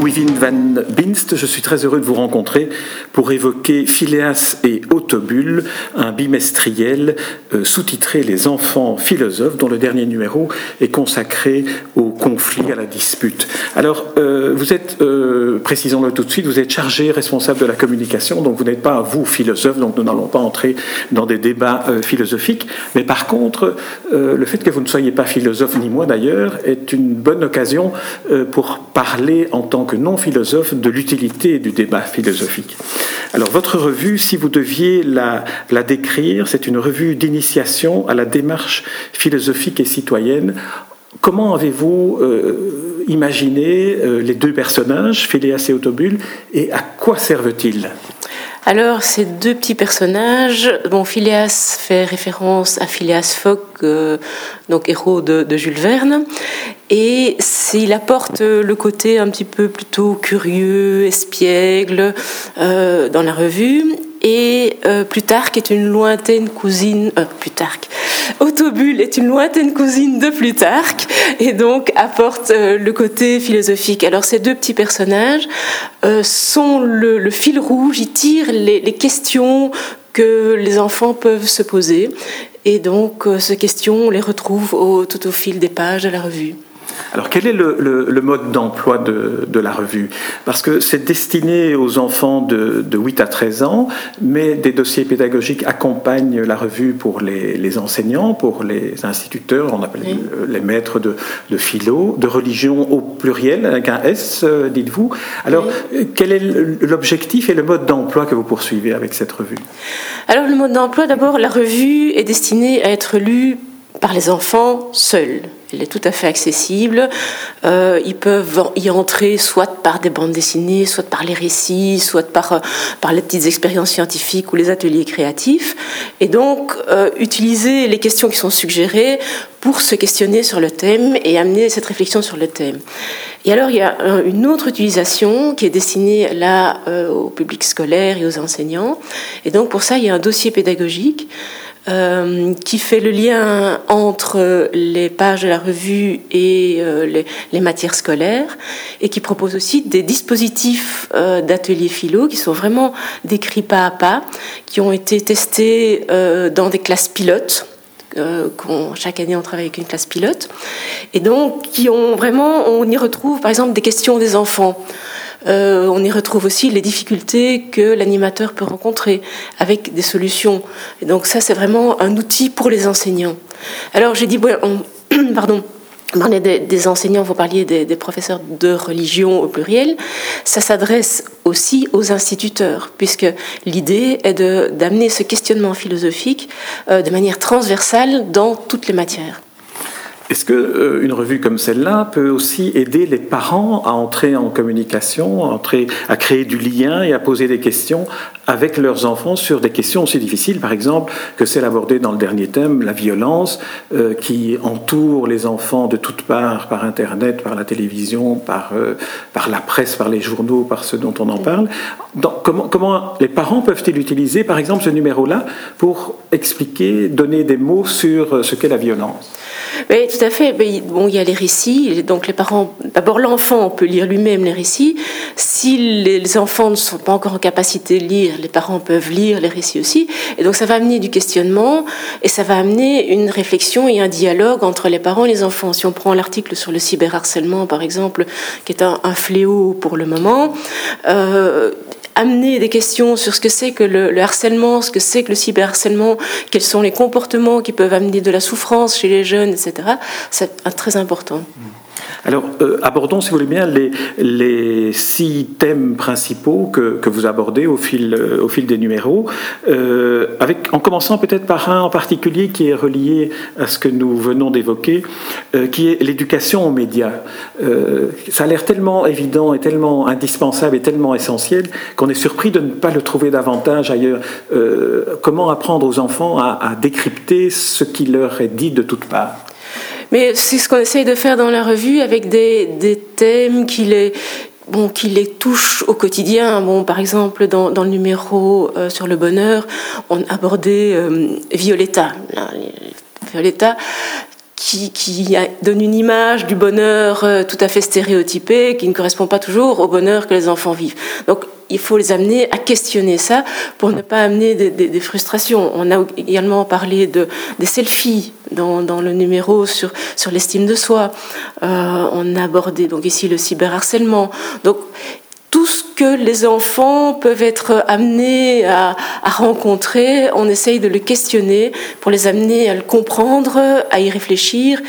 Wivin van Binst, je suis très heureux de vous rencontrer pour évoquer Phileas et Autobule, un bimestriel euh, sous-titré Les enfants philosophes, dont le dernier numéro est consacré au conflit, à la dispute. Alors, euh, vous êtes, euh, précisons-le tout de suite, vous êtes chargé, responsable de la communication, donc vous n'êtes pas, vous, philosophe, donc nous n'allons pas entrer dans des débats philosophiques, mais par contre, le fait que vous ne soyez pas philosophe, ni moi d'ailleurs, est une bonne occasion pour parler en tant que non-philosophe de l'utilité du débat philosophique. Alors votre revue, si vous deviez la, la décrire, c'est une revue d'initiation à la démarche philosophique et citoyenne. Comment avez-vous euh, imaginé euh, les deux personnages, Phileas et Autobule, et à quoi servent-ils? Alors, ces deux petits personnages, bon, Phileas fait référence à Phileas Fogg, euh, donc héros de, Jules Verne, et il apporte le côté un petit peu plutôt curieux, espiègle euh, dans la revue, et euh, Plutarque est une lointaine cousine. Plutarque. Autobule est une lointaine cousine de Plutarque et donc apporte euh, le côté philosophique. Alors ces deux petits personnages euh, sont le, fil rouge. Ils tirent les, questions que les enfants peuvent se poser et donc ces questions on les retrouve tout au fil des pages de la revue. Alors quel est le, mode d'emploi de, la revue? Parce que c'est destiné aux enfants de, 8 à 13 ans, mais des dossiers pédagogiques accompagnent la revue pour les, enseignants, pour les instituteurs, on appelle les maîtres de, philo, de religion au pluriel, avec un S, euh, dites-vous. Alors quel est l'objectif et le mode d'emploi que vous poursuivez avec cette revue? Alors le mode d'emploi, d'abord, la revue est destinée à être lue par les enfants seuls. Elle est tout à fait accessible. Euh, ils peuvent y entrer soit par des bandes dessinées, soit par les récits, soit par, euh, par les petites expériences scientifiques ou les ateliers créatifs. Et donc, euh, utiliser les questions qui sont suggérées pour se questionner sur le thème et amener cette réflexion sur le thème. Et alors, il y a une autre utilisation qui est destinée là au public scolaire et aux enseignants. Et donc, pour ça, il y a un dossier pédagogique euh, qui fait le lien entre les pages de la revue et euh, les, matières scolaires, et qui propose aussi des dispositifs euh, d'ateliers philo qui sont vraiment décrits pas à pas, qui ont été testés dans des classes pilotes. chaque année, on travaille avec une classe pilote, et donc qui ont vraiment, on y retrouve par exemple des questions des enfants. Euh, on y retrouve aussi les difficultés que l'animateur peut rencontrer avec des solutions. Et donc ça, c'est vraiment un outil pour les enseignants. Alors j'ai dit, pardon. On des, des, enseignants, vous parliez des, professeurs de religion au pluriel. Ça s'adresse aussi aux instituteurs, puisque l'idée est d'amener ce questionnement philosophique euh, de manière transversale dans toutes les matières. Est-ce qu'une euh, revue comme celle-là peut aussi aider les parents à entrer en communication, à, entrer, à créer du lien et à poser des questions avec leurs enfants sur des questions aussi difficiles, par exemple, que celle abordée dans le dernier thème, la violence, euh, qui entoure les enfants de toutes parts, par Internet, par la télévision, par, euh, par la presse, par les journaux, par ce dont on en parle. comment, comment les parents peuvent-ils utiliser, par exemple, ce numéro-là pour expliquer, donner des mots sur ce qu'est la violence? Tout à fait. Bon, il y a les récits. Donc les parents, d'abord l'enfant peut lire lui-même les récits. Si les enfants ne sont pas encore en capacité de lire, les parents peuvent lire les récits aussi. Et donc ça va amener du questionnement et ça va amener une réflexion et un dialogue entre les parents et les enfants. Si on prend l'article sur le cyberharcèlement, par exemple, qui est un, fléau pour le moment, euh, amener des questions sur ce que c'est que le, harcèlement, ce que c'est que le cyberharcèlement, quels sont les comportements qui peuvent amener de la souffrance chez les jeunes, etc., c'est très important. Mmh. Alors, euh, abordons, si vous voulez bien, les, six thèmes principaux que, vous abordez au fil, euh, des numéros, euh, en commençant peut-être par un en particulier qui est relié à ce que nous venons d'évoquer, qui est l'éducation aux médias. Ça a l'air tellement évident et tellement indispensable et tellement essentiel qu'on est surpris de ne pas le trouver davantage ailleurs. comment apprendre aux enfants à, à décrypter ce qui leur est dit de toutes parts? Mais c'est ce qu'on essaye de faire dans la revue avec des, des thèmes qui les, bon, qui les touchent au quotidien. Bon, par exemple, dans, dans le numéro euh, sur le bonheur, on abordait euh, Violetta. Violetta, qui, qui, donne une image du bonheur euh, tout à fait stéréotypée, qui ne correspond pas toujours au bonheur que les enfants vivent. Donc, il faut les amener à questionner ça pour ne pas amener des, frustrations. On a également parlé de, des selfies dans, le numéro sur, sur l'estime de soi. Euh, on a abordé donc ici le cyberharcèlement. Donc tout ce que les enfants peuvent être amenés à, à, rencontrer, on essaye de le questionner pour les amener à le comprendre, à y réfléchir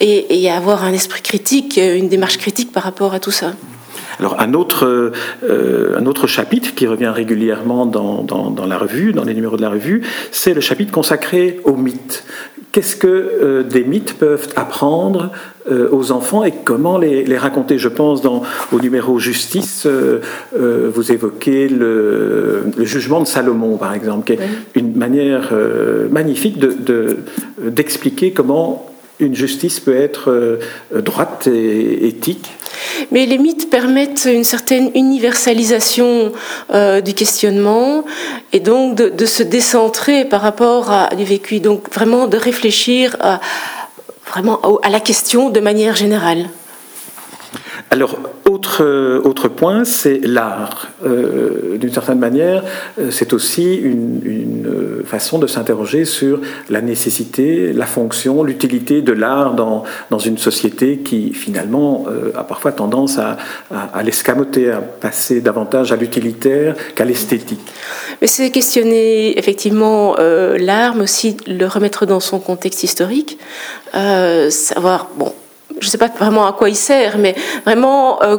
et à avoir un esprit critique, une démarche critique par rapport à tout ça. Alors un autre, euh, un autre chapitre qui revient régulièrement dans, dans, dans, la revue, dans les numéros de la revue, c'est le chapitre consacré aux mythes. Qu'est-ce que euh, des mythes peuvent apprendre euh, aux enfants et comment les, les, raconter? Je pense dans, au numéro justice, euh, vous évoquez le, le, jugement de Salomon, par exemple, qui est une manière magnifique d'expliquer de, comment une justice peut être droite et éthique. Mais les mythes permettent une certaine universalisation euh, du questionnement et donc de, se décentrer par rapport à du vécu. Donc vraiment de réfléchir à, vraiment à la question de manière générale. Alors, autre, euh, autre point, c'est l'art. Euh, D'une certaine manière, euh, c'est aussi une, façon de s'interroger sur la nécessité, la fonction, l'utilité de l'art dans, dans une société qui, finalement, a parfois tendance à, à, à l'escamoter, à passer davantage à l'utilitaire qu'à l'esthétique. Mais c'est questionner, effectivement, l'art, mais aussi le remettre dans son contexte historique. savoir, bon, je ne sais pas vraiment à quoi il sert, mais vraiment euh,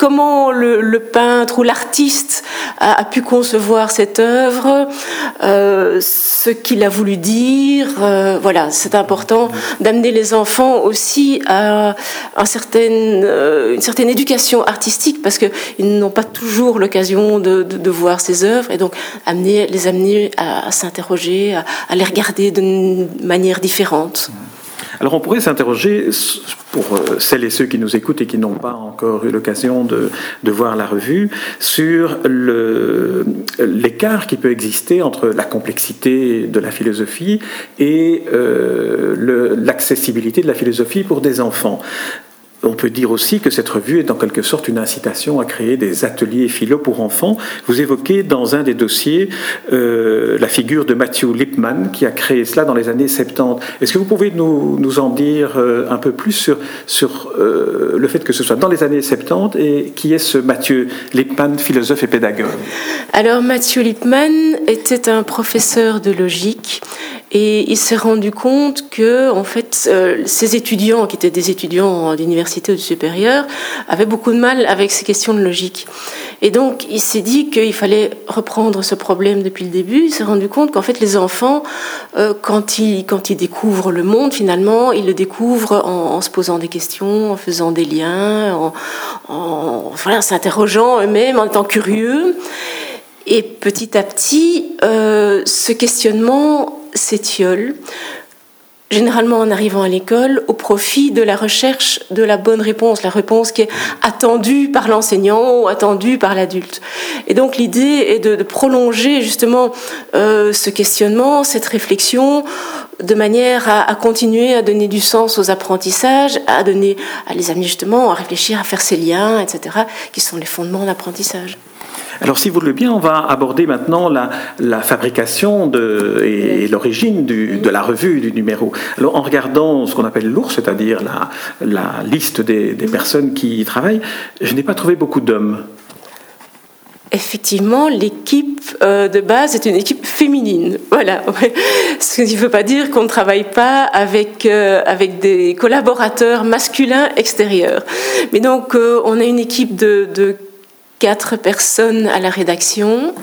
comment le, peintre ou l'artiste a, pu concevoir cette œuvre, euh, ce qu'il a voulu dire. Euh, voilà, c'est important d'amener les enfants aussi à une certaine éducation artistique parce qu'ils n'ont pas toujours l'occasion de, voir ces œuvres et donc amener, les amener à, à s'interroger, à, à, les regarder d'une manière différente. Alors on pourrait s'interroger pour euh, celles et ceux qui nous écoutent et qui n'ont pas encore eu l'occasion de, voir la revue sur l'écart qui peut exister entre la complexité de la philosophie et euh, l'accessibilité de la philosophie pour des enfants. On peut dire aussi que cette revue est en quelque sorte une incitation à créer des ateliers philo pour enfants. Vous évoquez dans un des dossiers euh, la figure de Matthew Lipman qui a créé cela dans les années 70. Est-ce que vous pouvez nous, en dire euh, un peu plus sur, sur euh, le fait que ce soit dans les années 70 et qui est ce Matthew Lipman, philosophe et pédagogue? Alors Matthew Lipman était un professeur de logique et il s'est rendu compte que en fait euh, ses étudiants qui étaient des étudiants d'université ou de supérieur avaient beaucoup de mal avec ces questions de logique. Et donc il s'est dit qu'il fallait reprendre ce problème depuis le début. Il s'est rendu compte qu'en fait les enfants euh, quand ils quand ils découvrent le monde finalement ils le découvrent en, se posant des questions en faisant des liens en, en voilà s'interrogeant eux-mêmes en étant curieux. Et petit à petit euh, ce questionnement s'étiole, généralement en arrivant à l'école, au profit de la recherche de la bonne réponse, la réponse qui est attendue par l'enseignant ou attendue par l'adulte. Et donc l'idée est de, prolonger justement euh, ce questionnement, cette réflexion, de manière à, à, continuer à donner du sens aux apprentissages, à donner, à les amener justement à réfléchir, à faire ces liens, etc., qui sont les fondements d'apprentissage. Alors, si vous le bien, on va aborder maintenant la, fabrication et, l'origine de la revue, du numéro. Alors, en regardant ce qu'on appelle l'ours, c'est-à-dire la, liste des, personnes qui y travaillent, je n'ai pas trouvé beaucoup d'hommes. Effectivement, l'équipe euh, de base est une équipe féminine. Voilà. Ce qui ne veut pas dire qu'on ne travaille pas avec, euh, avec des collaborateurs masculins extérieurs. Mais donc, euh, on a une équipe de quatre personnes à la rédaction.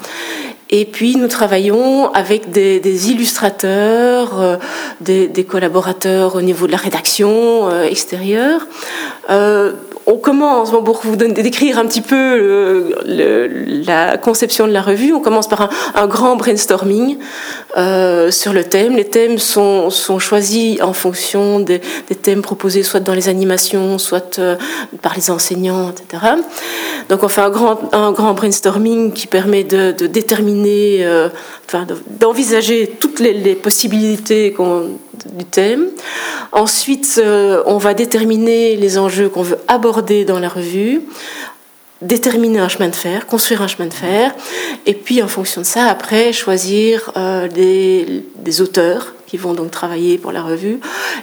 Et puis nous travaillons avec des, illustrateurs, euh, des, des, collaborateurs au niveau de la rédaction euh, extérieure. Euh, on commence, bon, pour vous décrire un petit peu la conception de la revue, on commence par un, grand brainstorming euh, sur le thème. Les thèmes sont, choisis en fonction des, thèmes proposés soit dans les animations, soit euh, par les enseignants, etc. Donc on fait un grand, brainstorming qui permet de, déterminer, euh, enfin, d'envisager toutes les possibilités du thème. Ensuite, euh, on va déterminer les enjeux qu'on veut aborder dans la revue déterminer un chemin de fer, construire un chemin de fer, et puis en fonction de ça, après, choisir euh, des, auteurs qui vont donc travailler pour la revue,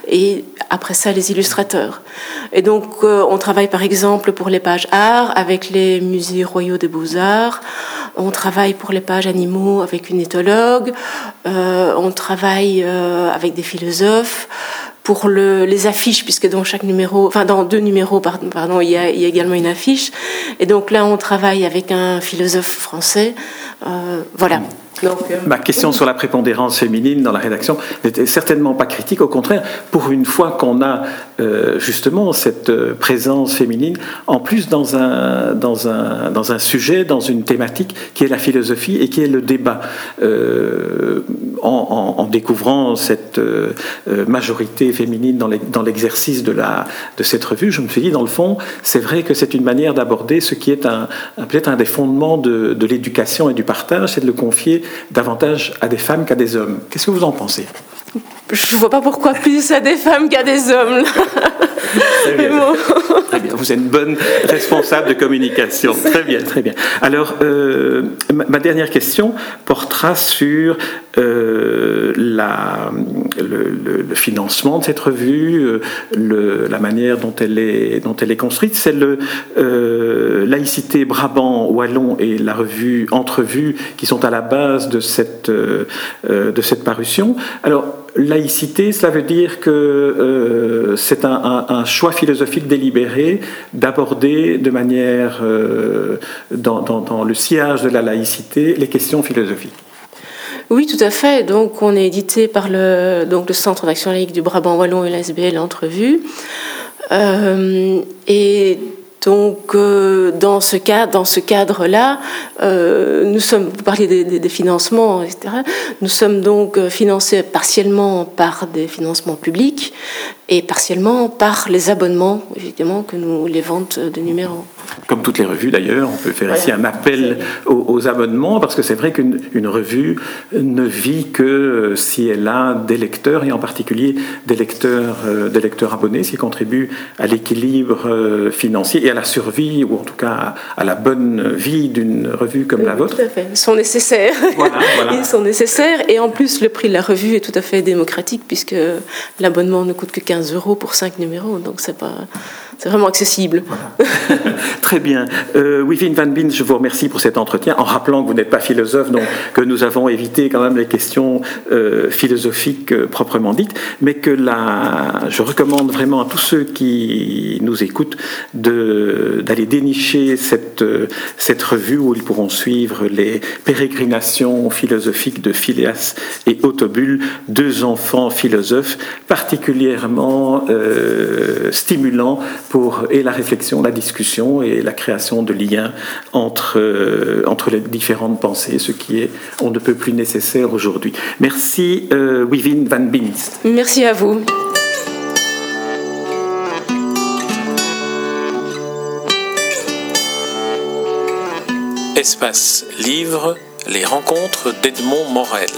et après ça, les illustrateurs. Et donc, euh, on travaille par exemple pour les pages art avec les musées royaux des beaux-arts, on travaille pour les pages animaux avec une éthologue, on travaille avec des philosophes, pour le, les affiches, puisque dans chaque numéro, enfin dans deux numéros, pardon, pardon il, y a, il y a également une affiche. Et donc là, on travaille avec un philosophe français. Euh, voilà. Donc, euh... Ma question sur la prépondérance féminine dans la rédaction n'était certainement pas critique. Au contraire, pour une fois qu'on a euh, justement cette euh, présence féminine, en plus dans un, dans, un, dans un sujet, dans une thématique qui est la philosophie et qui est le débat. Euh, en, en, en, découvrant cette majorité féminine dans l'exercice de, la, de cette revue, je me suis dit, dans le fond, c'est vrai que c'est une manière d'aborder ce qui est un, un peut-être un des fondements de, de l'éducation et du partage, c'est de le confier davantage à des femmes qu'à des hommes. Qu'est-ce que vous en pensez? Je ne vois pas pourquoi plus à des femmes qu'à des hommes. Très bien. très bien. Vous êtes une bonne responsable de communication. Très bien, très bien. Alors, euh, ma dernière question portera sur euh, la, le, financement de cette revue, euh, la manière dont elle est, construite. C'est le euh, laïcité Brabant Wallon et la revue Entrevue qui sont à la base de cette, euh, cette parution. Alors, laïcité, cela veut dire que euh, c'est un, choix philosophique délibéré d'aborder de manière, euh, dans, le sillage de la laïcité, les questions philosophiques. Oui, tout à fait. Donc, on est édité par le, Centre d'action laïque du Brabant Wallon et l'ASBL Entrevue. Euh, et donc, euh, dans ce cadre, cadre-là, euh, nous sommes, vous parliez des, des, des, financements, etc. Nous sommes donc financés partiellement par des financements publics et partiellement par les abonnements, évidemment, que nous, les ventes de numéros. Comme toutes les revues d'ailleurs, on peut faire ici un appel aux, aux abonnements, parce que c'est vrai qu'une revue ne vit que si elle a des lecteurs, et en particulier des lecteurs, euh, des lecteurs abonnés, ce qui contribue à l'équilibre euh, financier et à la survie, ou en tout cas à, à la bonne vie d'une revue comme oui, la vôtre. Tout à fait. Ils sont nécessaires. Voilà, voilà. Ils sont nécessaires, et en plus, le prix de la revue est tout à fait démocratique, puisque l'abonnement ne coûte que 15 euros pour 5 numéros, donc c'est pas c'est vraiment accessible. Très bien. Euh, Wivine Van Bin, je vous remercie pour cet entretien, en rappelant que vous n'êtes pas philosophe, donc que nous avons évité quand même les questions euh, philosophiques euh, proprement dites, mais que je recommande vraiment à tous ceux qui nous écoutent d'aller dénicher cette, euh, cette revue où ils pourront suivre les pérégrinations philosophiques de Phileas et Autobule, deux enfants philosophes particulièrement stimulants pour et la réflexion, la discussion et la création de liens entre, euh, entre les différentes pensées, ce qui est on ne peut plus nécessaire aujourd'hui. Merci euh, Wivine Van Binst. Merci à vous. Espace Livre, les rencontres d'Edmond Morel.